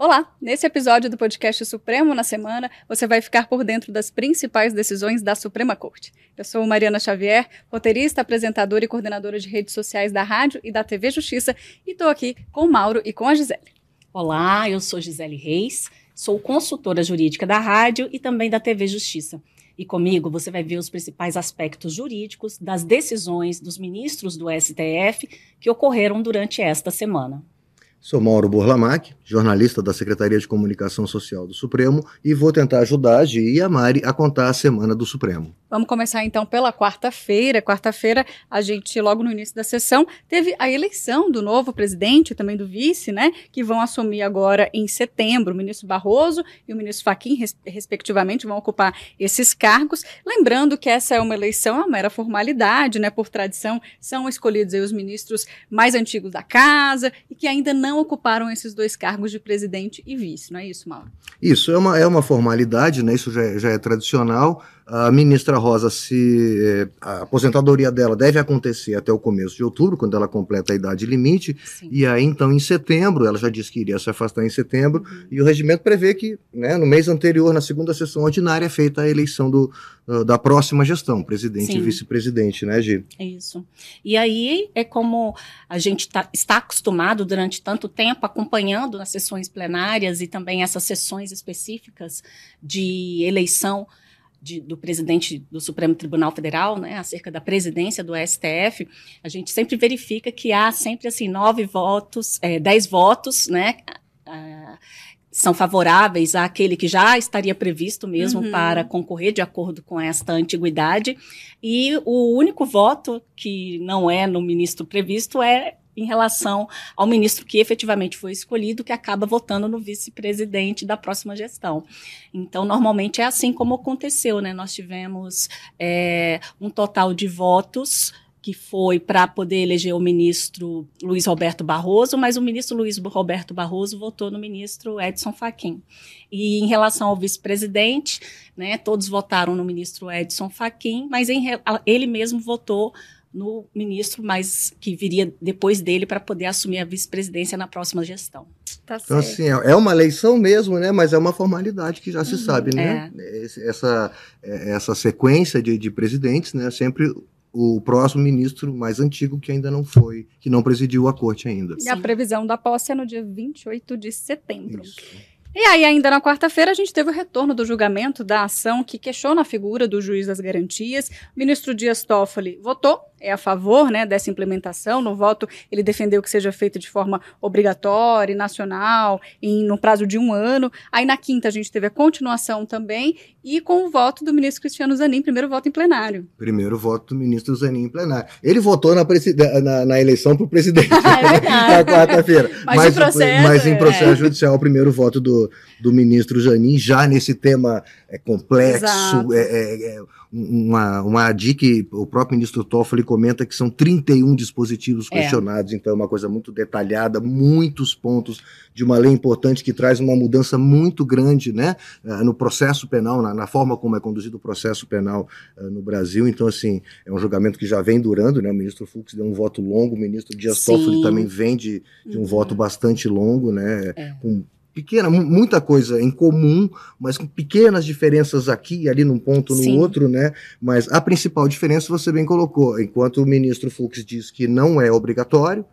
Olá! Nesse episódio do podcast Supremo na Semana, você vai ficar por dentro das principais decisões da Suprema Corte. Eu sou Mariana Xavier, roteirista, apresentadora e coordenadora de redes sociais da rádio e da TV Justiça, e estou aqui com o Mauro e com a Gisele. Olá, eu sou Gisele Reis, sou consultora jurídica da rádio e também da TV Justiça. E comigo você vai ver os principais aspectos jurídicos das decisões dos ministros do STF que ocorreram durante esta semana. Sou Mauro Borlamac, jornalista da Secretaria de Comunicação Social do Supremo, e vou tentar ajudar a Gi e a Mari a contar a semana do Supremo. Vamos começar então pela quarta-feira. Quarta-feira, a gente, logo no início da sessão, teve a eleição do novo presidente também do vice, né? Que vão assumir agora em setembro. O ministro Barroso e o ministro Faquim, res respectivamente, vão ocupar esses cargos. Lembrando que essa é uma eleição, é uma mera formalidade, né? Por tradição, são escolhidos os ministros mais antigos da casa e que ainda não ocuparam esses dois cargos de presidente e vice, não é isso, Mauro? Isso, é uma, é uma formalidade, né? Isso já, é, já é tradicional. A ministra Rosa, se eh, a aposentadoria dela deve acontecer até o começo de outubro, quando ela completa a idade limite, Sim. e aí então em setembro, ela já disse que iria se afastar em setembro, uhum. e o regimento prevê que né, no mês anterior, na segunda sessão ordinária, é feita a eleição do, uh, da próxima gestão, presidente Sim. e vice-presidente, né, Gi? É isso. E aí é como a gente tá, está acostumado durante tanto tempo acompanhando nas sessões plenárias e também essas sessões específicas de eleição de, do presidente do Supremo Tribunal Federal, né, acerca da presidência do STF, a gente sempre verifica que há sempre assim nove votos, é, dez votos, né, são favoráveis àquele que já estaria previsto mesmo uhum. para concorrer de acordo com esta antiguidade, e o único voto que não é no ministro previsto é em relação ao ministro que efetivamente foi escolhido, que acaba votando no vice-presidente da próxima gestão. Então, normalmente é assim como aconteceu, né? Nós tivemos é, um total de votos que foi para poder eleger o ministro Luiz Roberto Barroso, mas o ministro Luiz Roberto Barroso votou no ministro Edson Fachin. E em relação ao vice-presidente, né, todos votaram no ministro Edson Fachin, mas em, ele mesmo votou no ministro, mas que viria depois dele para poder assumir a vice-presidência na próxima gestão. Tá então, assim, é, é uma eleição mesmo, né? Mas é uma formalidade que já se uhum, sabe, né? É. Essa, é, essa sequência de, de presidentes, né? Sempre o próximo ministro mais antigo que ainda não foi, que não presidiu a corte ainda. E a previsão da posse é no dia 28 de setembro. Isso. E aí, ainda na quarta-feira, a gente teve o retorno do julgamento da ação que questiona a figura do juiz das garantias. O ministro Dias Toffoli votou é a favor né, dessa implementação. No voto, ele defendeu que seja feita de forma obrigatória, nacional, em, no prazo de um ano. Aí na quinta a gente teve a continuação também, e com o voto do ministro Cristiano Zanin, primeiro voto em plenário. Primeiro voto do ministro Zanin em plenário. Ele votou na, na, na eleição para o presidente é na quarta-feira. Mas, mas, processo, mas em processo é. judicial, o primeiro voto do, do ministro Zanin, já nesse tema é, complexo, é, é, é uma, uma ADI que o próprio ministro Toffoli comenta que são 31 dispositivos é. questionados, é. então é uma coisa muito detalhada, muitos pontos de uma lei importante que traz uma mudança muito grande né, eh, no processo penal, na, na forma como é conduzido o processo penal uh, no Brasil. Então, assim, é um julgamento que já vem durando, né? O ministro Fux deu um voto longo, o ministro Dias Sim. Toffoli também vem de, de um uhum. voto bastante longo, né? É. Com pequena, muita coisa em comum, mas com pequenas diferenças aqui e ali num ponto no Sim. outro, né? Mas a principal diferença você bem colocou, enquanto o ministro Fux diz que não é obrigatório,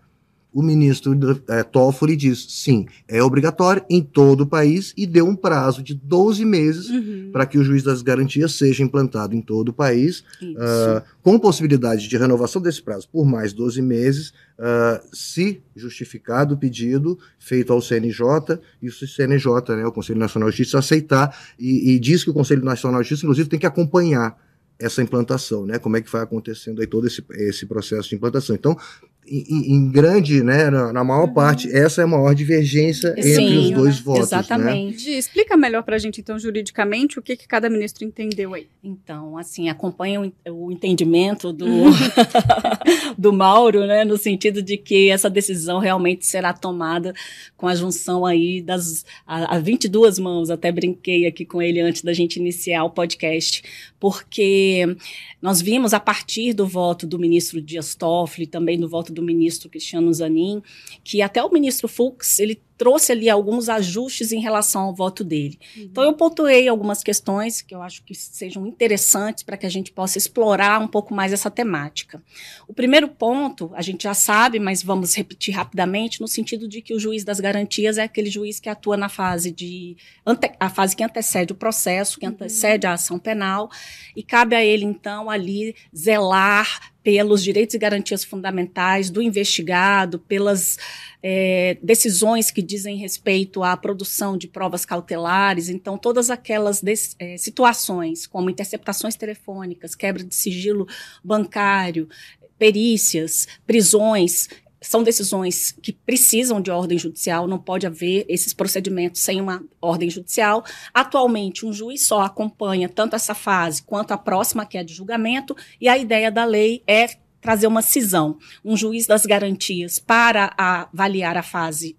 o ministro é, Toffoli diz sim, é obrigatório em todo o país e deu um prazo de 12 meses uhum. para que o juiz das garantias seja implantado em todo o país, uh, com possibilidade de renovação desse prazo por mais 12 meses, uh, se justificado o pedido feito ao CNJ, e o CNJ, né, o Conselho Nacional de Justiça, aceitar, e, e diz que o Conselho Nacional de Justiça, inclusive, tem que acompanhar essa implantação, né? Como é que vai acontecendo aí todo esse, esse processo de implantação. Então, em, em, grande, né, na, na maior uhum. parte, essa é a maior divergência Sim, entre os dois votos. Né? Exatamente. Né? Explica melhor para a gente, então, juridicamente, o que, que cada ministro entendeu aí. Então, assim, acompanha o, o entendimento do, do Mauro, né, no sentido de que essa decisão realmente será tomada com a junção aí das a, a 22 mãos, até brinquei aqui com ele antes da gente iniciar o podcast, porque nós vimos a partir do voto do ministro Dias Toffoli, também do voto do ministro Cristiano Zanin, que até o ministro Fux, ele trouxe ali alguns ajustes em relação ao voto dele. Uhum. Então, eu pontuei algumas questões que eu acho que sejam interessantes para que a gente possa explorar um pouco mais essa temática. O primeiro ponto, a gente já sabe, mas vamos repetir rapidamente, no sentido de que o juiz das garantias é aquele juiz que atua na fase de ante, a fase que antecede o processo, que uhum. antecede a ação penal, e cabe a ele, então, ali zelar pelos direitos e garantias fundamentais do investigado, pelas é, decisões que dizem respeito à produção de provas cautelares. Então, todas aquelas é, situações, como interceptações telefônicas, quebra de sigilo bancário, perícias, prisões, são decisões que precisam de ordem judicial, não pode haver esses procedimentos sem uma ordem judicial. Atualmente, um juiz só acompanha tanto essa fase quanto a próxima, que é de julgamento, e a ideia da lei é trazer uma cisão. Um juiz das garantias para avaliar a fase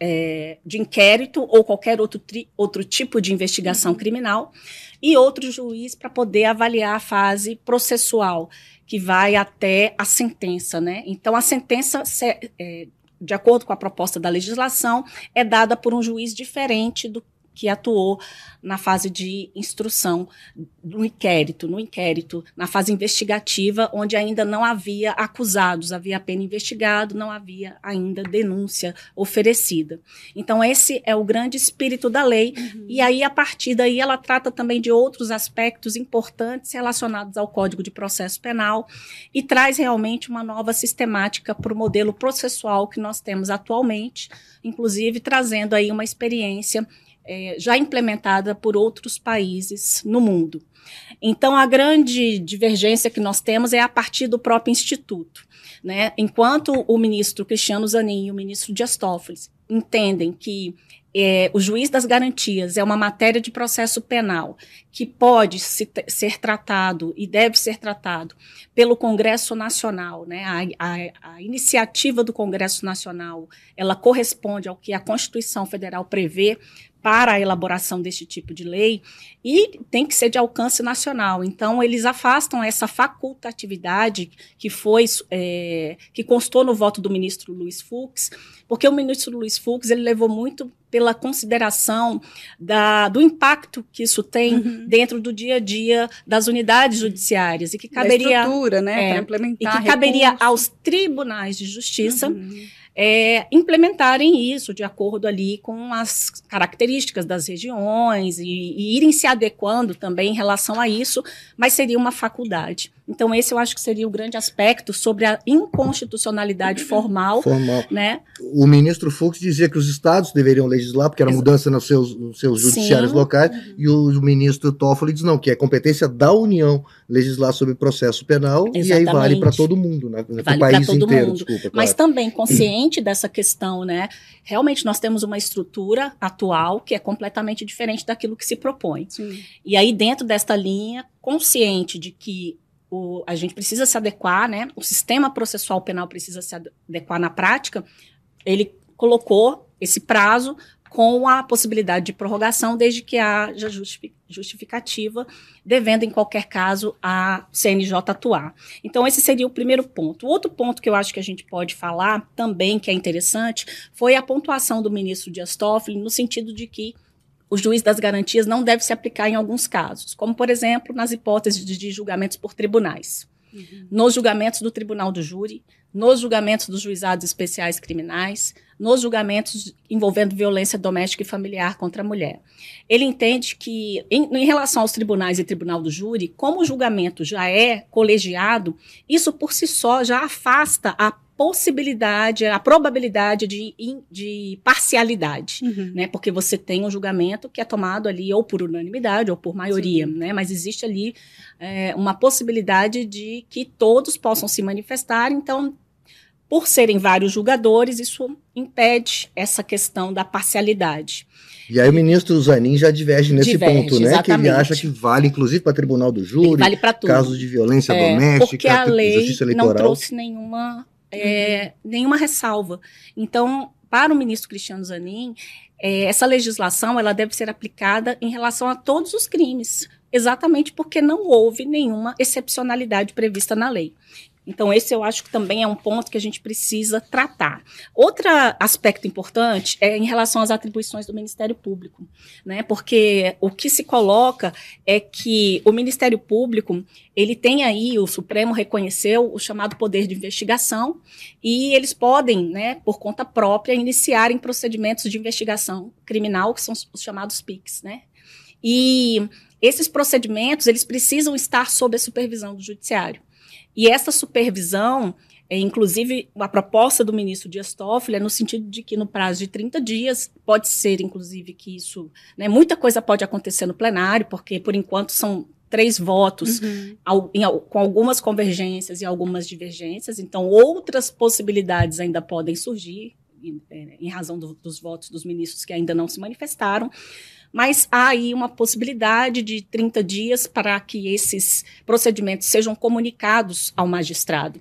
é, de inquérito ou qualquer outro, tri, outro tipo de investigação criminal, e outro juiz para poder avaliar a fase processual, que vai até a sentença, né? Então, a sentença, é, de acordo com a proposta da legislação, é dada por um juiz diferente do que atuou na fase de instrução no inquérito, no inquérito, na fase investigativa, onde ainda não havia acusados, havia apenas investigado, não havia ainda denúncia oferecida. Então esse é o grande espírito da lei uhum. e aí a partir daí ela trata também de outros aspectos importantes relacionados ao Código de Processo Penal e traz realmente uma nova sistemática para o modelo processual que nós temos atualmente, inclusive trazendo aí uma experiência é, já implementada por outros países no mundo. Então, a grande divergência que nós temos é a partir do próprio Instituto. Né? Enquanto o ministro Cristiano Zanin e o ministro Dias Toffoli entendem que é, o juiz das garantias é uma matéria de processo penal que pode se, ser tratado e deve ser tratado pelo Congresso Nacional, né? A, a, a, iniciativa do Congresso Nacional ela corresponde ao que a Constituição Federal prevê para a elaboração deste tipo de lei e tem que ser de alcance nacional. Então, eles afastam essa facultatividade que foi é, que constou no voto do ministro Luiz Fux, porque o ministro Luiz Fux ele levou muito pela consideração da, do impacto que isso tem uhum. dentro do dia a dia das unidades judiciárias e que caberia da né, é, implementar e que caberia aos tribunais de justiça uhum é, implementarem isso de acordo ali com as características das regiões e, e irem se adequando também em relação a isso, mas seria uma faculdade. Então, esse eu acho que seria o grande aspecto sobre a inconstitucionalidade formal. Formal. Né? O ministro Fux dizia que os estados deveriam legislar, porque era Exato. mudança nos seus, nos seus judiciários Sim. locais, e o ministro Toffoli diz não, que é competência da União legislar sobre processo penal, Exatamente. e aí vale para todo mundo, né? Vale para todo inteiro, mundo. Desculpa, Mas claro. também consciente dessa questão, né? Realmente nós temos uma estrutura atual que é completamente diferente daquilo que se propõe. Sim. E aí, dentro desta linha, consciente de que o, a gente precisa se adequar, né? O sistema processual penal precisa se adequar na prática. Ele colocou esse prazo com a possibilidade de prorrogação, desde que haja justificativa, devendo, em qualquer caso, a CNJ atuar. Então, esse seria o primeiro ponto. O outro ponto que eu acho que a gente pode falar também, que é interessante, foi a pontuação do ministro Dias Toffoli, no sentido de que o juiz das garantias não deve se aplicar em alguns casos, como, por exemplo, nas hipóteses de julgamentos por tribunais. Uhum. Nos julgamentos do tribunal do júri, nos julgamentos dos juizados especiais criminais, nos julgamentos envolvendo violência doméstica e familiar contra a mulher. Ele entende que, em, em, relação aos tribunais e tribunal do júri, como o julgamento já é colegiado, isso por si só já afasta a possibilidade, a probabilidade de, de parcialidade, uhum. né? Porque você tem um julgamento que é tomado ali ou por unanimidade ou por maioria, Sim. né? Mas existe ali é, uma possibilidade de que todos possam se manifestar. Então, por serem vários julgadores, isso impede essa questão da parcialidade. E aí o ministro Zanin já diverge nesse diverge, ponto, né? Exatamente. Que ele acha que vale, inclusive, para tribunal do júri, vale casos de violência é, doméstica, porque a lei justiça eleitoral. não trouxe nenhuma é, nenhuma ressalva. Então, para o ministro Cristiano Zanin, é, essa legislação ela deve ser aplicada em relação a todos os crimes, exatamente porque não houve nenhuma excepcionalidade prevista na lei. Então, esse eu acho que também é um ponto que a gente precisa tratar. Outro aspecto importante é em relação às atribuições do Ministério Público, né? Porque o que se coloca é que o Ministério Público, ele tem aí, o Supremo reconheceu o chamado poder de investigação e eles podem, né, por conta própria, iniciarem procedimentos de investigação criminal, que são os chamados PICs, né? E esses procedimentos, eles precisam estar sob a supervisão do judiciário. E essa supervisão, é, inclusive, a proposta do ministro Dias Toffoli é no sentido de que no prazo de 30 dias, pode ser, inclusive, que isso. Né, muita coisa pode acontecer no plenário, porque, por enquanto, são três votos, uhum. ao, em, com algumas convergências e algumas divergências, então outras possibilidades ainda podem surgir, em, é, em razão do, dos votos dos ministros que ainda não se manifestaram mas há aí uma possibilidade de 30 dias para que esses procedimentos sejam comunicados ao magistrado.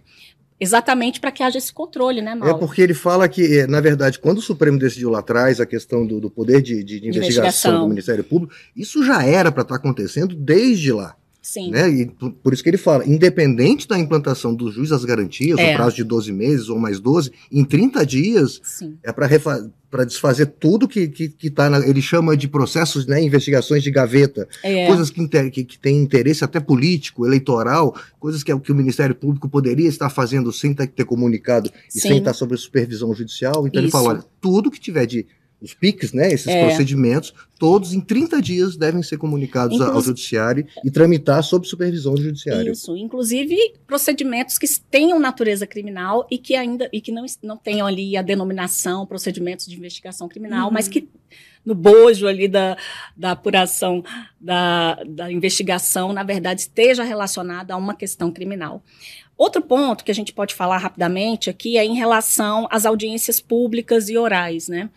Exatamente para que haja esse controle, né, Mauro? É porque ele fala que, na verdade, quando o Supremo decidiu lá atrás a questão do, do poder de, de, de investigação, investigação, do Ministério Público, isso já era para estar tá acontecendo desde lá. Sim. Né? E por, por, isso que ele fala, independente da implantação do juiz das garantias, é. no prazo de 12 meses ou mais 12, em 30 dias Sim. é para desfazer tudo que, que, que tá na, ele chama de processos, né, investigações de gaveta, é. coisas que, que, que têm interesse até político, eleitoral, coisas que, que o Ministério Público poderia estar fazendo sem ter, ter comunicado e Sim. sem estar sob supervisão judicial. Então Isso. ele fala, olha, tudo que tiver de os PICs, né, esses é. procedimentos, todos em 30 dias devem ser comunicados Inclusive, ao judiciário e tramitar sob supervisão do judiciário. Isso, inclusive procedimentos que tenham natureza criminal e que ainda e que não, não tenham ali a denominação procedimentos de investigação criminal, uhum. mas que no bojo ali da, da apuração da, da investigação, na verdade, esteja relacionada a uma questão criminal. Outro ponto que a gente pode falar rapidamente aqui é em relação às audiências públicas e orais, né?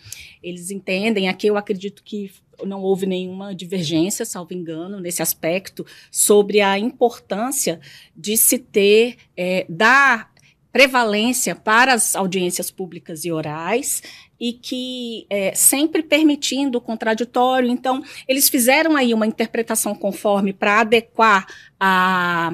Eles entendem, aqui eu acredito que não houve nenhuma divergência, salvo engano, nesse aspecto, sobre a importância de se ter, é, dar prevalência para as audiências públicas e orais e que é, sempre permitindo o contraditório. Então, eles fizeram aí uma interpretação conforme para adequar a,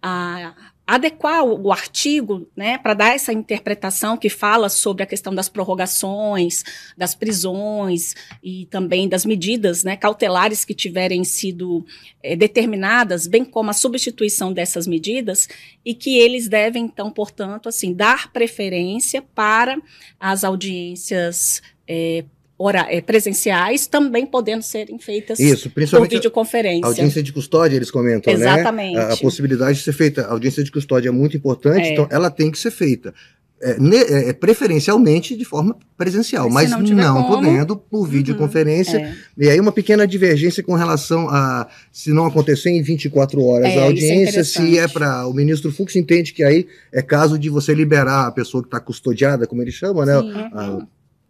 a adequar o, artigo né, para dar essa interpretação que fala sobre a questão das prorrogações, das prisões e também das medidas né, cautelares que tiverem sido é, determinadas, bem como a substituição dessas medidas, e que eles devem, então, portanto, assim, dar preferência para as audiências é, ora, é, presenciais também podendo serem feitas Isso, principalmente por videoconferência. A audiência de custódia, eles comentam, Exatamente. né? A, a, possibilidade de ser feita. A audiência de custódia é muito importante, é. então ela tem que ser feita. É, é, é preferencialmente de forma presencial, mas, mas não, não podendo por uhum. videoconferência. É. E aí uma pequena divergência com relação a se não acontecer em 24 horas é, a audiência, se é para o ministro Fux entende que aí é caso de você liberar a pessoa que está custodiada, como ele chama, né? A,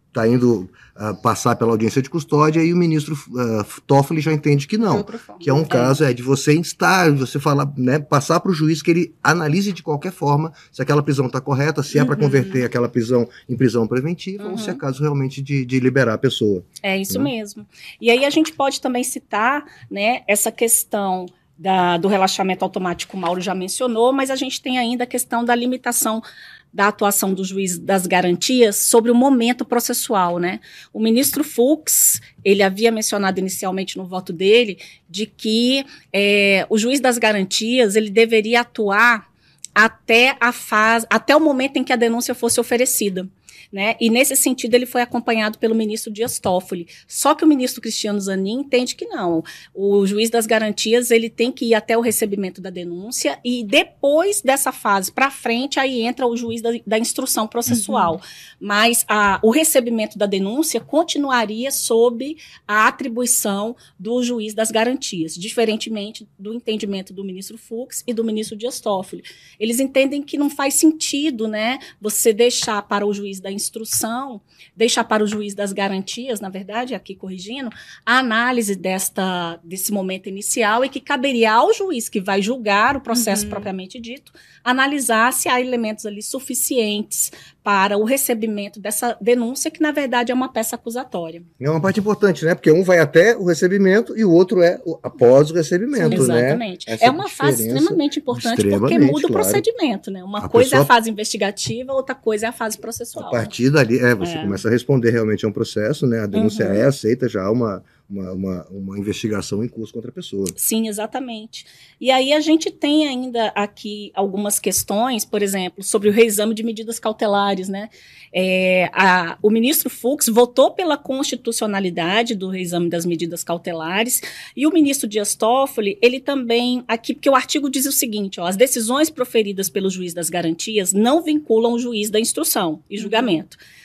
está indo uh, passar pela audiência de custódia e o ministro uh, Toffoli já entende que não, que é um é. caso é de você instar, você falar, né, passar para o juiz que ele analise de qualquer forma se aquela prisão está correta, se é para uhum. converter aquela prisão em prisão preventiva uhum. ou se é uhum. caso realmente de, de liberar a pessoa. É isso né? mesmo. E aí a gente pode também citar, né, essa questão da, do relaxamento automático, o Mauro já mencionou, mas a gente tem ainda a questão da limitação da atuação do juiz das garantias sobre o momento processual, né? O ministro Fux, ele havia mencionado inicialmente no voto dele de que é, o juiz das garantias ele deveria atuar até a fase, até o momento em que a denúncia fosse oferecida. Né? E nesse sentido ele foi acompanhado pelo ministro Dias Toffoli. Só que o ministro Cristiano Zanin entende que não. O juiz das garantias ele tem que ir até o recebimento da denúncia e depois dessa fase para frente aí entra o juiz da, da instrução processual. Uhum. Mas a, o recebimento da denúncia continuaria sob a atribuição do juiz das garantias, diferentemente do entendimento do ministro Fux e do ministro Dias Toffoli. Eles entendem que não faz sentido, né, você deixar para o juiz da instrução, deixar para o juiz das garantias, na verdade, aqui corrigindo, a análise desta, desse momento inicial e que caberia ao juiz que vai julgar o processo uhum. propriamente dito, analisar se há elementos ali suficientes para o recebimento dessa denúncia, que na verdade é uma peça acusatória. É uma parte importante, né? Porque um vai até o recebimento e o outro é o, após o recebimento, Sim, né? Exatamente. é uma fase extremamente importante extremamente, porque muda o procedimento, né? Uma a coisa pessoa, é a fase investigativa, outra coisa é a fase processual. A partir dali, é, você é. começa a responder realmente a um processo, né? A denúncia uhum. é aceita já uma uma, uma, uma, investigação em curso contra a pessoa. Sim, exatamente. E aí a gente tem ainda aqui algumas questões, por exemplo, sobre o reexame de medidas cautelares, né? É, a, o ministro Fux votou pela constitucionalidade do reexame das medidas cautelares e o ministro Dias Toffoli, ele também, aqui, porque o artigo diz o seguinte, ó, as decisões proferidas pelo juiz das garantias não vinculam o juiz da instrução e julgamento. Uhum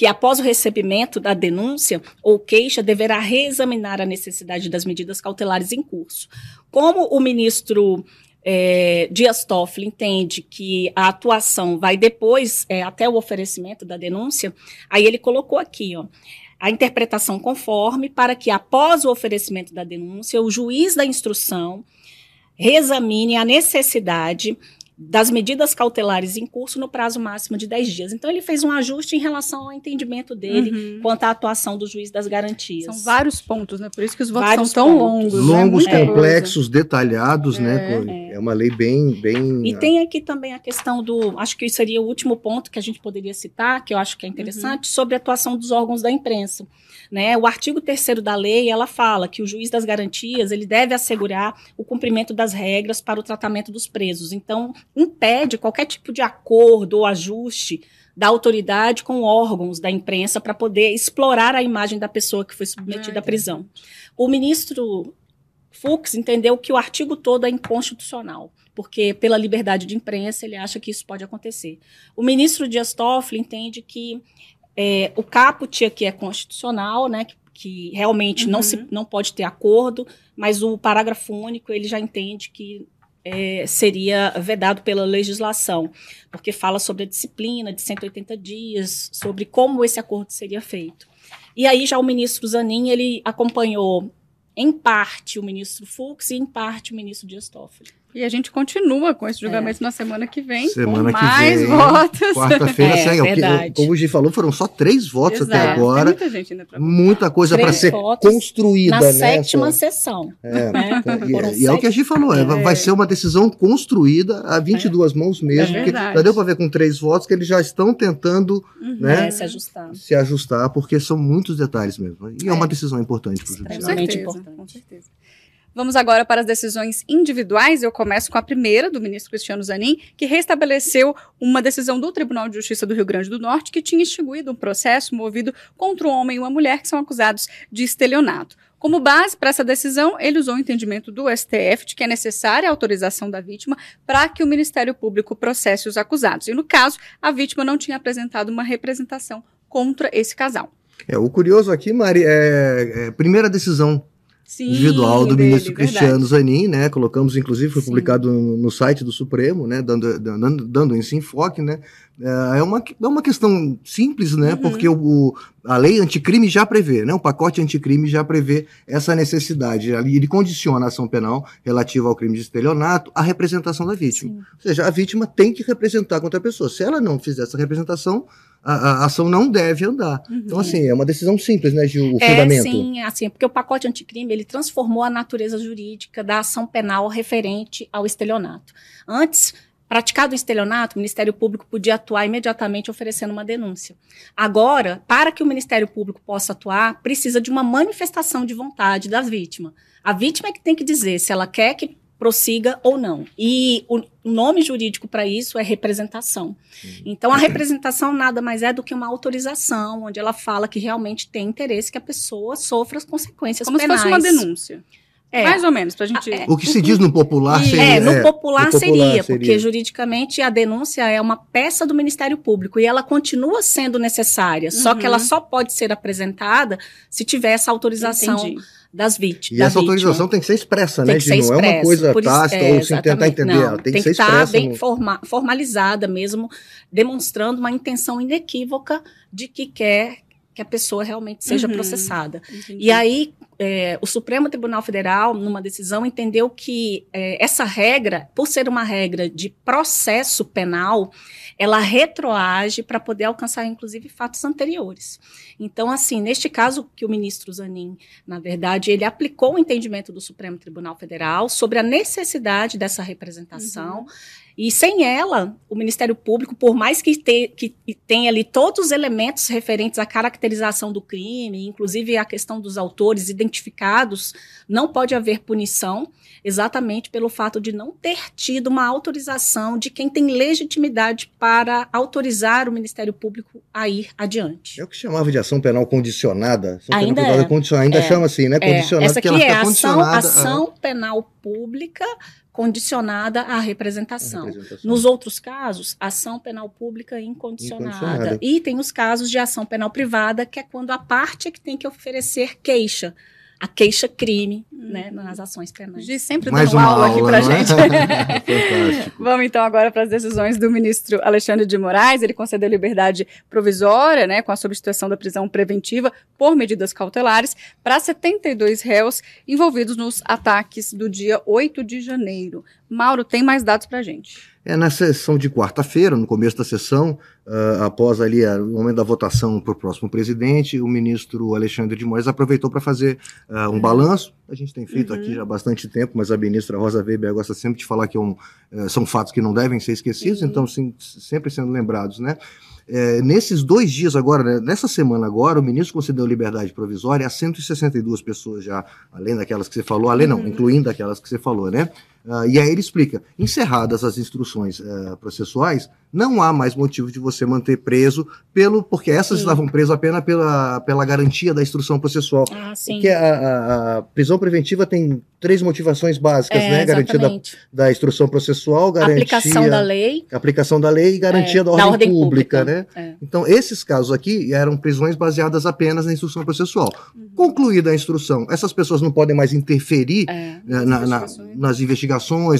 que após o recebimento da denúncia ou queixa deverá reexaminar a necessidade das medidas cautelares em curso. Como o ministro é, Dias Toffoli entende que a atuação vai depois, é, até o oferecimento da denúncia, aí ele colocou aqui, ó, a interpretação conforme para que após o oferecimento da denúncia, o juiz da instrução reexamine a necessidade das medidas cautelares em curso no prazo máximo de 10 dias. Então, ele fez um ajuste em relação ao entendimento dele uhum. quanto à atuação do juiz das garantias. São vários pontos, né? Por isso que os votos vários são tão pontos. longos. Né? Longos, né? complexos, coisa. detalhados, é, né? É. é. uma lei bem, bem. E tem aqui também a questão do. Acho que seria o último ponto que a gente poderia citar, que eu acho que é interessante, uhum. sobre a atuação dos órgãos da imprensa. Né? O artigo 3 da lei, ela fala que o juiz das garantias, ele deve assegurar o cumprimento das regras para o tratamento dos presos. Então, impede qualquer tipo de acordo ou ajuste da autoridade com órgãos da imprensa para poder explorar a imagem da pessoa que foi submetida à prisão. O ministro Fux entendeu que o artigo todo é inconstitucional, porque pela liberdade de imprensa ele acha que isso pode acontecer. O ministro Dias Toffoli entende que é, o caput aqui é constitucional, né, que, que realmente uhum. não, se, não pode ter acordo, mas o parágrafo único ele já entende que é, seria vedado pela legislação, porque fala sobre a disciplina de 180 dias, sobre como esse acordo seria feito. E aí já o ministro Zanin, ele acompanhou em parte o ministro Fux e em parte o ministro Dias Toffoli. E a gente continua com esse julgamento é. na semana que vem. Semana com que mais vem, votos. Quarta-feira é, segue. Verdade. Como o Gi falou, foram só três votos Exato. até agora. Tem muita gente ainda pra Muita coisa para ser construída. Na né, sétima sessão. É, né? e, e é o que a Gi falou, é. vai ser uma decisão construída a 22 é. mãos mesmo. É já deu para ver com três votos que eles já estão tentando uhum. né, se ajustar. Se ajustar, porque são muitos detalhes mesmo. E é, uma decisão importante para o judiciário. Com certeza, importante. com certeza. Vamos agora para as decisões individuais. Eu começo com a primeira, do ministro Cristiano Zanin, que restabeleceu uma decisão do Tribunal de Justiça do Rio Grande do Norte que tinha extinguido um processo movido contra um homem e uma mulher que são acusados de estelionato. Como base para essa decisão, ele usou o entendimento do STF de que é necessária a autorização da vítima para que o Ministério Público processe os acusados. E, no caso, a vítima não tinha apresentado uma representação contra esse casal. É, o curioso aqui, Mari, é, é primeira decisão Sim, individual do dele, ministro Cristiano Zanin, né? Colocamos, inclusive, foi Sim. publicado no, no, site do Supremo, né? Dando, dando, dando esse enfoque, né? É, é uma, é uma questão simples, né? Uhum. Porque o, a lei anticrime já prevê, né? O pacote anticrime já prevê essa necessidade. Ele condiciona a ação penal relativa ao crime de estelionato à representação da vítima. Sim. Ou seja, a vítima tem que representar contra a pessoa. Se ela não fizer essa representação, a, a, ação não deve andar. Uhum. Então, assim, é uma decisão simples, né, Gil, o é, fundamento. Sim, assim, porque o pacote anticrime, ele transformou a natureza jurídica da ação penal referente ao estelionato. Antes, praticado o estelionato, o Ministério Público podia atuar imediatamente oferecendo uma denúncia. Agora, para que o Ministério Público possa atuar, precisa de uma manifestação de vontade da vítima. A vítima é que tem que dizer se ela quer que prossiga ou não. E o nome jurídico para isso é representação. Uhum. Então, a representação nada mais é do que uma autorização, onde ela fala que realmente tem interesse que a pessoa sofra as consequências Como penais. Como se fosse uma denúncia. É. Mais ou menos, para a gente. É. O que se diz no popular seria. É, no popular, é, seria, popular seria, porque juridicamente a denúncia é uma peça do Ministério Público e ela continua sendo necessária, uhum. só que ela uhum. só pode ser apresentada se tiver essa autorização Entendi das vítimas. E essa autorização tem que ser expressa, tem né? Que ser não é uma coisa tácita é, ou sem tentar entender. Não, ela tem, tem que ser tá expressa. bem no... forma, formalizada mesmo, demonstrando uma intenção inequívoca de que quer que a pessoa realmente seja uhum, processada. Entendi. E aí, é, o Supremo Tribunal Federal, numa decisão, entendeu que é, essa regra, por ser uma regra de processo penal, ela retroage para poder alcançar, inclusive, fatos anteriores. Então, assim, neste caso que o ministro Zanin, na verdade, ele aplicou o entendimento do Supremo Tribunal Federal sobre a necessidade dessa representação. Uhum. E sem ela, o Ministério Público, por mais que, te, que tenha ali todos os elementos referentes à caracterização do crime, inclusive a questão dos autores identificados, não pode haver punição, exatamente pelo fato de não ter tido uma autorização de quem tem legitimidade para autorizar o Ministério Público a ir adiante. É o que chamava de ação penal condicionada. Ação ainda penal é. condicionada, ainda é. chama assim, né? Condicionada. É. Essa aqui é ação, ação penal pública condicionada à representação. representação. Nos outros casos, ação penal pública incondicionada. incondicionada. E tem os casos de ação penal privada, que é quando a parte é que tem que oferecer queixa a queixa-crime né, nas ações penais. Gi sempre Mais dando aula, aula aqui para é? gente. Vamos então agora para as decisões do ministro Alexandre de Moraes. Ele concedeu liberdade provisória, né, com a substituição da prisão preventiva por medidas cautelares para 72 réus envolvidos nos ataques do dia 8 de janeiro. Mauro, tem mais dados para a gente. É na sessão de quarta-feira, no começo da sessão, uh, após ali uh, o momento da votação para o próximo presidente, o ministro Alexandre de Moraes aproveitou para fazer uh, um balanço. A gente tem feito uhum. aqui já há bastante tempo, mas a ministra Rosa Weber gosta sempre de falar que é um, eh, são fatos que não devem ser esquecidos, uhum. então sim, sempre sendo lembrados, né? É, nesses dois dias agora, né, nessa semana agora, o ministro concedeu liberdade provisória a 162 pessoas já, além daquelas que você falou, além não, uhum. incluindo aquelas que você falou, né? Uh, e aí ele explica: encerradas as instruções uh, processuais, não há mais motivo de você manter preso, pelo porque essas sim. estavam presas apenas pela, pela garantia da instrução processual. Ah, sim. Porque a, a, a prisão preventiva tem três motivações básicas, é, né? Garantia da, da, instrução processual, garantia. Aplicação da lei. Aplicação da lei e garantia é, da, ordem da, ordem pública, pública né? É. Então, esses casos aqui eram prisões baseadas apenas na instrução processual. Uhum. Concluída a instrução, essas pessoas não podem mais interferir é, na, na, nas investigações,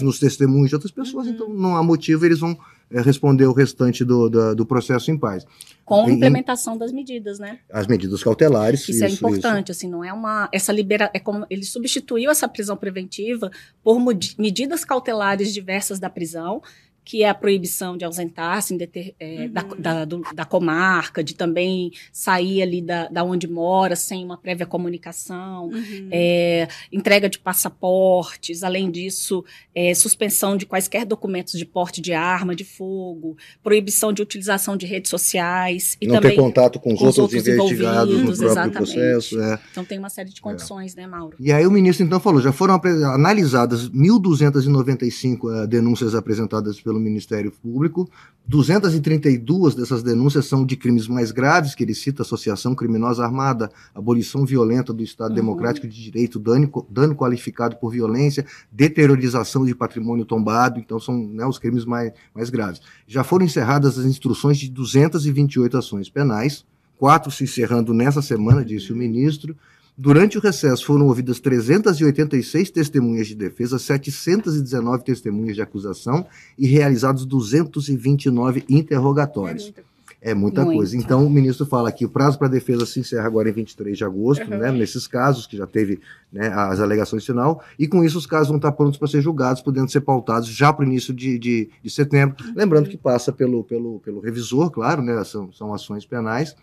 nos testemunhos de outras pessoas, uhum. então não há motivo, eles vão é, responder o restante do, do, do, processo em paz. Com em, implementação das medidas, né? As medidas cautelares. Isso, é isso é importante, isso. assim, não é uma. Essa libera, é como ele substituiu essa prisão preventiva por medidas cautelares diversas da prisão que é a proibição de ausentar-se é, uhum. da, da, do, da, comarca, de também sair ali da, da onde mora sem uma prévia comunicação, uhum. é, entrega de passaportes, além disso, é, suspensão de quaisquer documentos de porte de arma, de fogo, proibição de utilização de redes sociais. E Não também ter contato com os com outros, outros investigados no próprio exatamente. processo. É. Então tem uma série de condições, né, Mauro? E aí o ministro então falou, já foram analisadas 1.295 uh, denúncias apresentadas pelo Ministério Público. 232 dessas denúncias são de crimes mais graves, que ele cita associação criminosa armada, abolição violenta do Estado uhum. Democrático de Direito, dano, dano qualificado por violência, deteriorização de patrimônio tombado, então são né, os crimes mais, mais graves. Já foram encerradas as instruções de 228 ações penais, quatro se encerrando nessa semana, disse o ministro, Durante o recesso foram ouvidas 386 testemunhas de defesa, 719 testemunhas de acusação e realizados 229 interrogatórios. É muita, é coisa. Então, o ministro fala que o prazo para a defesa se encerra agora em 23 de agosto, uhum. né, nesses casos que já teve né, as alegações final, e com isso os casos vão estar prontos para ser julgados, podendo ser pautados já para o início de, de, de setembro. Uhum. Lembrando que passa pelo, pelo, pelo revisor, claro, né, são, são ações penais.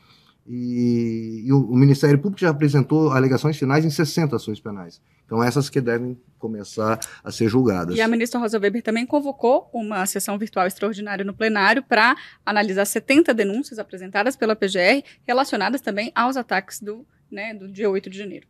E, e o, o, Ministério Público já apresentou alegações finais em 60 ações penais. Então, essas que devem começar a ser julgadas. E a ministra Rosa Weber também convocou uma sessão virtual extraordinária no plenário para analisar 70 denúncias apresentadas pela PGR relacionadas também aos ataques do, né, do dia 8 de janeiro.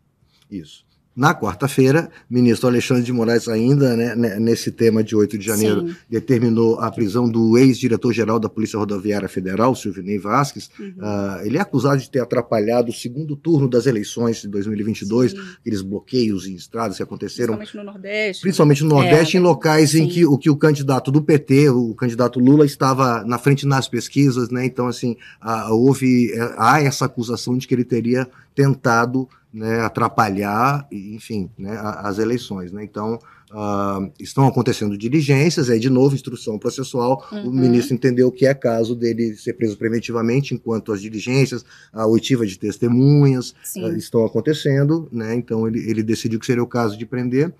Isso. Na quarta-feira, ministro Alexandre de Moraes, ainda né, né nesse tema de 8 de janeiro, Sim. determinou a prisão do ex-diretor-geral da Polícia Rodoviária Federal, Silvinei Vasques. Uhum. Uh, ele é acusado de ter atrapalhado o segundo turno das eleições de 2022, Sim. aqueles bloqueios em estradas que aconteceram. Principalmente no Nordeste. Principalmente no Nordeste, é, em locais Sim. em que o, que o candidato do PT, o candidato Lula, estava na frente nas pesquisas, né? Então, assim, uh, houve, uh, há essa acusação de que ele teria tentado né, atrapalhar, enfim, né, as eleições. Né? Então, uh, estão acontecendo diligências, aí de novo instrução processual, uhum. o ministro entendeu que é caso dele ser preso preventivamente, enquanto as diligências, a oitiva de testemunhas uh, estão acontecendo, né? então ele, ele decidiu que seria o caso de prender,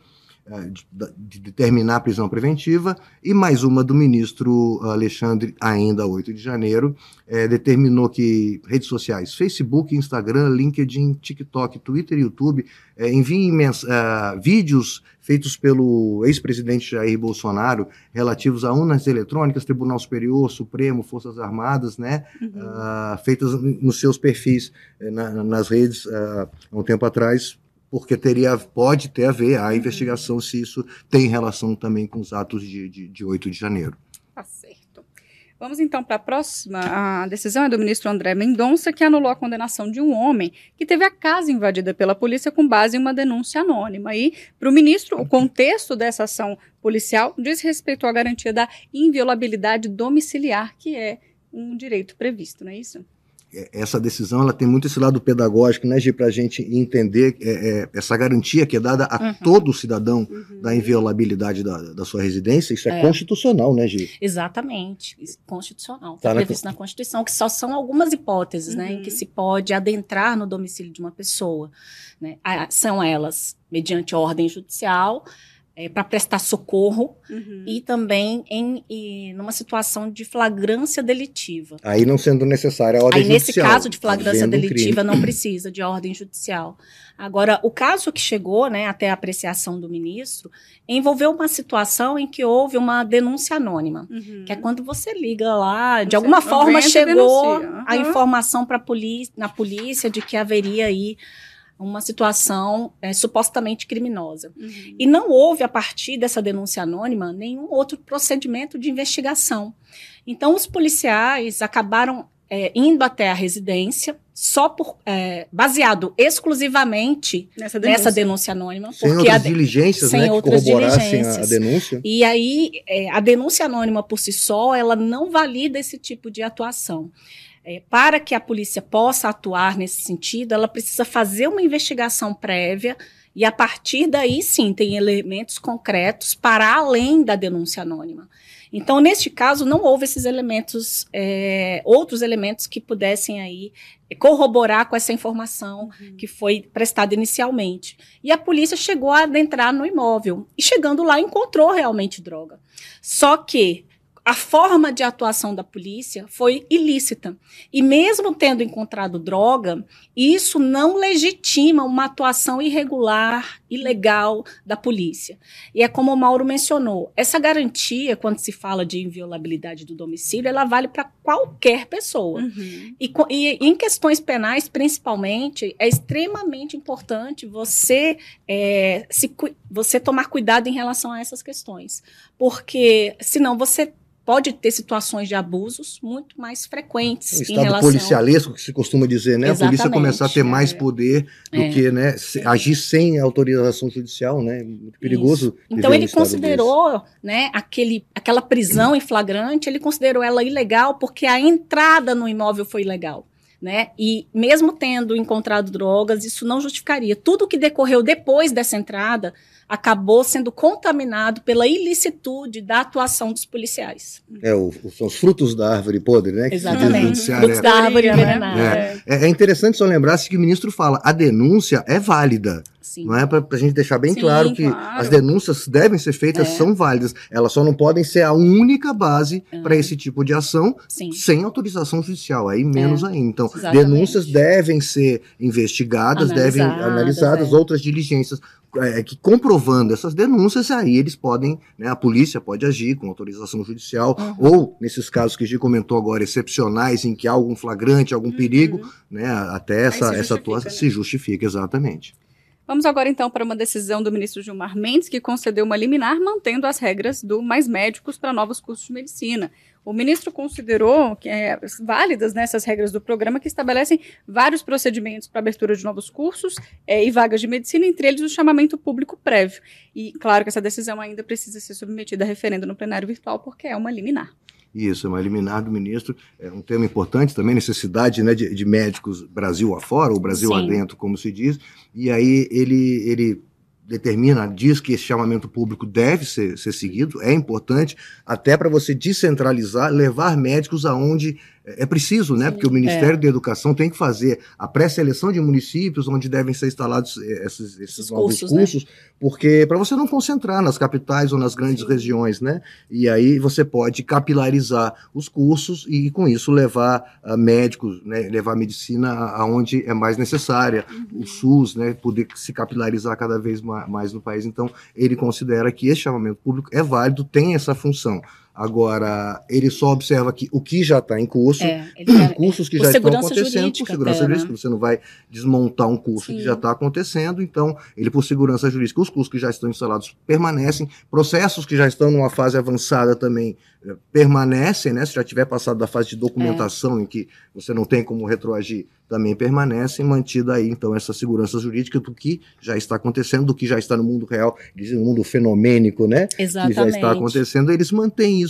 de, de determinar a prisão preventiva, e mais uma do ministro Alexandre, ainda 8 de janeiro, é, determinou que redes sociais, Facebook, Instagram, LinkedIn, TikTok, Twitter e YouTube, é, enviem uh, vídeos feitos pelo ex-presidente Jair Bolsonaro relativos a urnas eletrônicas, Tribunal Superior, Supremo, Forças Armadas, né, uhum. uh, feitas nos seus perfis na, nas redes uh, há um tempo atrás, porque teria, pode ter a ver a uhum. investigação se isso tem relação também com os atos de, de, de 8 de janeiro. Tá certo. Vamos então para a próxima. A decisão é do ministro André Mendonça, que anulou a condenação de um homem que teve a casa invadida pela polícia com base em uma denúncia anônima. E, para o ministro, o contexto dessa ação policial diz respeito à garantia da inviolabilidade domiciliar, que é um direito previsto, não é isso? É, essa decisão ela tem muito esse lado pedagógico, né, Gi, para a gente entender é, é, essa garantia que é dada a uhum. todo cidadão uhum. da inviolabilidade da, da, sua residência. Isso é, é, constitucional, né, Gi? Exatamente, constitucional. Está tá previsto na... na Constituição, que só são algumas hipóteses uhum. né, em que uhum. se pode adentrar no domicílio de uma pessoa. Né? São elas mediante ordem judicial é, para prestar socorro uhum. e também em, em numa situação de flagrância delitiva. Aí não sendo necessária a ordem Aí, judicial. nesse caso de flagrância delitiva, não precisa de ordem judicial. Agora, o caso que chegou né, até a apreciação do ministro envolveu uma situação em que houve uma denúncia anônima, uhum. que é quando você liga lá, de você alguma forma chegou uhum. a informação para polícia, na polícia de que haveria aí uma situação é, supostamente criminosa. Uhum. E não houve, a partir dessa denúncia anônima, nenhum outro procedimento de investigação. Então, os policiais acabaram é, indo até a residência só por é, baseado exclusivamente nessa denúncia, nessa denúncia anônima, sem porque outras a, diligências, sem né, outras que corroborassem a, a, denúncia. E aí é, a denúncia anônima por si só ela não valida esse tipo de atuação. É, para que a polícia possa atuar nesse sentido, ela precisa fazer uma investigação prévia e, a partir daí, sim, tem elementos concretos para além da denúncia anônima. Então, neste caso, não houve esses elementos, é, outros elementos que pudessem aí corroborar com essa informação uhum. que foi prestada inicialmente. E a polícia chegou a adentrar no imóvel e, chegando lá, encontrou realmente droga. Só que a forma de atuação da polícia foi ilícita. E mesmo tendo encontrado droga, isso não legitima uma atuação irregular, ilegal da polícia. E é como o Mauro mencionou, essa garantia, quando se fala de inviolabilidade do domicílio, ela vale para qualquer pessoa. Uhum. E, e, em questões penais, principalmente, é extremamente importante você, é, se, você tomar cuidado em relação a essas questões. Porque senão você pode ter situações de abusos muito mais frequentes. O estado relação... policialesco, que se costuma dizer, né? Exatamente, a polícia começar a ter mais é. poder do é. que né, agir sem autorização judicial, né? Muito perigoso. Então ele considerou né, aquele, aquela prisão em flagrante, ele considerou ela ilegal porque a entrada no imóvel foi ilegal. Né? E mesmo tendo encontrado drogas, isso não justificaria. Tudo que decorreu depois dessa entrada acabou sendo contaminado pela ilicitude da atuação dos policiais. É, o, são os frutos da árvore podre, né? Exatamente. Frutos da árvore envenenada. É. É, é interessante só lembrar-se que o ministro fala, a denúncia é válida. Sim. Não é para a gente deixar bem Sim, claro que claro. as denúncias devem ser feitas, é. são válidas. Elas só não podem ser a única base é. para esse tipo de ação Sim. sem autorização judicial, aí menos é. ainda. Então, Exatamente. denúncias devem ser investigadas, analisadas, devem analisadas, é. outras diligências é, que comprovando essas denúncias, aí eles podem, né, a polícia pode agir com autorização judicial, uhum. ou, nesses casos que a gente comentou agora, excepcionais, em que há algum flagrante, algum uhum. perigo, né, até essa, essa atuação né? se justifica, exatamente. Vamos agora então para uma decisão do ministro Gilmar Mendes, que concedeu uma liminar mantendo as regras do Mais Médicos para novos cursos de medicina. O ministro considerou que é, válidas nessas né, regras do programa que estabelecem vários procedimentos para abertura de novos cursos é, e vagas de medicina, entre eles o chamamento público prévio. E claro que essa decisão ainda precisa ser submetida a referendo no plenário virtual, porque é uma liminar. Isso, é uma liminar do ministro. É um tema importante também, necessidade né, de, de médicos Brasil afora, ou Brasil Sim. adentro, como se diz. E aí ele, ele determina, diz que esse chamamento público deve ser, ser seguido, é importante, até para você descentralizar, levar médicos aonde é preciso, né? Sim, porque o Ministério é. da Educação tem que fazer a pré-seleção de municípios onde devem ser instalados eh, esses, esses novos cursos, cursos né? porque para você não concentrar nas capitais ou nas grandes Sim. regiões, né? E aí você pode capilarizar os cursos e com isso levar uh, médicos, né? levar medicina aonde é mais necessária, uhum. o SUS, né? Poder se capilarizar cada vez mais no país. Então ele considera que esse chamamento público é válido, tem essa função. Agora, ele só observa que o que já está em curso, é, cursos que já estão acontecendo, por segurança até, jurídica, né? você não vai desmontar um curso Sim. que já está acontecendo, então, ele, por segurança jurídica, os cursos que já estão instalados permanecem, processos que já estão numa fase avançada também eh, permanecem, né? Se já tiver passado da fase de documentação, é. em que você não tem como retroagir, também permanecem, mantida aí, então, essa segurança jurídica do que já está acontecendo, do que já está no mundo real, no mundo fenomênico, né? Exatamente. Que já está acontecendo, eles mantêm isso,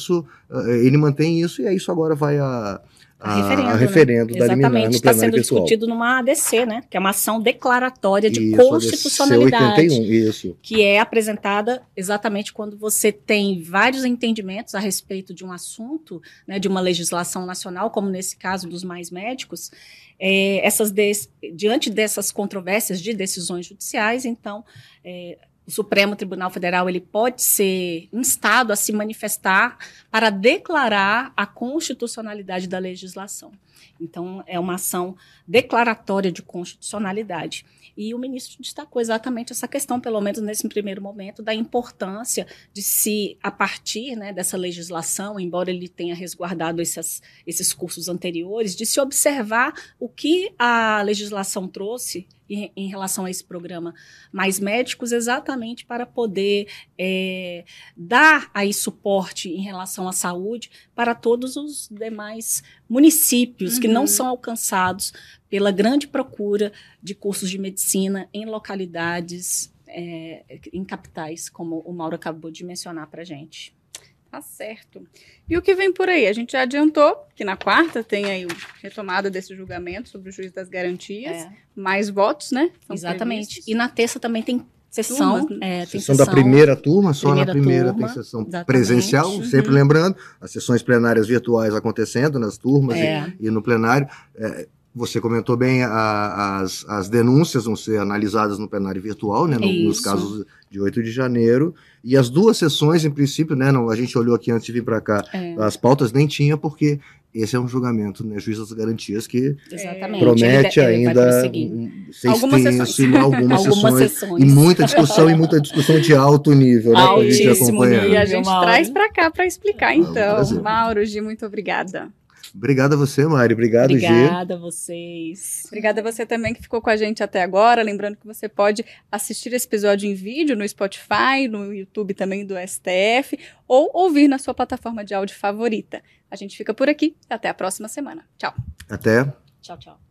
eh, ele mantém isso, e aí isso agora vai a a, referendo, a referendo né? da Exatamente, está sendo pessoal. discutido numa ADC, né? Que é uma ação declaratória de isso, constitucionalidade. 81, isso. Que é apresentada exatamente quando você tem vários entendimentos a respeito de um assunto, né, de uma legislação nacional, como nesse caso dos mais médicos. É, essas de, diante dessas controvérsias de decisões judiciais, então, é, o Supremo Tribunal Federal ele pode ser instado a se manifestar para declarar a constitucionalidade da legislação. Então, é uma ação declaratória de constitucionalidade. E o ministro destacou exatamente essa questão, pelo menos nesse primeiro momento, da importância de se, a partir né, dessa legislação, embora ele tenha resguardado esses, esses cursos anteriores, de se observar o que a legislação trouxe em, relação a esse programa Mais Médicos, exatamente para poder é, dar aí suporte em relação à saúde para todos os demais municípios uhum. que não uhum. são alcançados pela grande procura de cursos de medicina em localidades, é, em capitais, como o Mauro acabou de mencionar para a gente. Tá certo. E o que vem por aí? A gente já adiantou que na quarta tem aí a retomada desse julgamento sobre o juiz das garantias, é. mais votos, né? Exatamente. Previstos. E na terça também tem sessão. Turmas, né? é, tem sessão, sessão, da primeira turma, só primeira na primeira turma, tem sessão exatamente. presencial, uhum. sempre lembrando, as sessões plenárias virtuais acontecendo nas turmas é. e, e, no plenário. É, você comentou bem, a, as, as denúncias vão ser analisadas no plenário virtual, né, no, nos casos de 8 de janeiro, e as duas sessões, em princípio, né, não, a gente olhou aqui antes de vir para cá, é. as pautas nem tinha, porque esse é um julgamento, né, juiz das garantias, que Exatamente. promete ele, ele ainda ser algumas sessões. algumas, sessões, sessões, e muita discussão, e muita discussão de alto nível, né, para a gente acompanhar. E a gente traz para cá para explicar, então. Ah, Mauro, Gi, muito obrigada. Obrigado a você, Mari. Obrigado, Obrigada G. Obrigada a vocês. Obrigada a você também que ficou com a gente até agora. Lembrando que você pode assistir esse episódio em vídeo no Spotify, no YouTube também do STF, ou ouvir na sua plataforma de áudio favorita. A gente fica por aqui. Até a próxima semana. Tchau. Até. Tchau, tchau.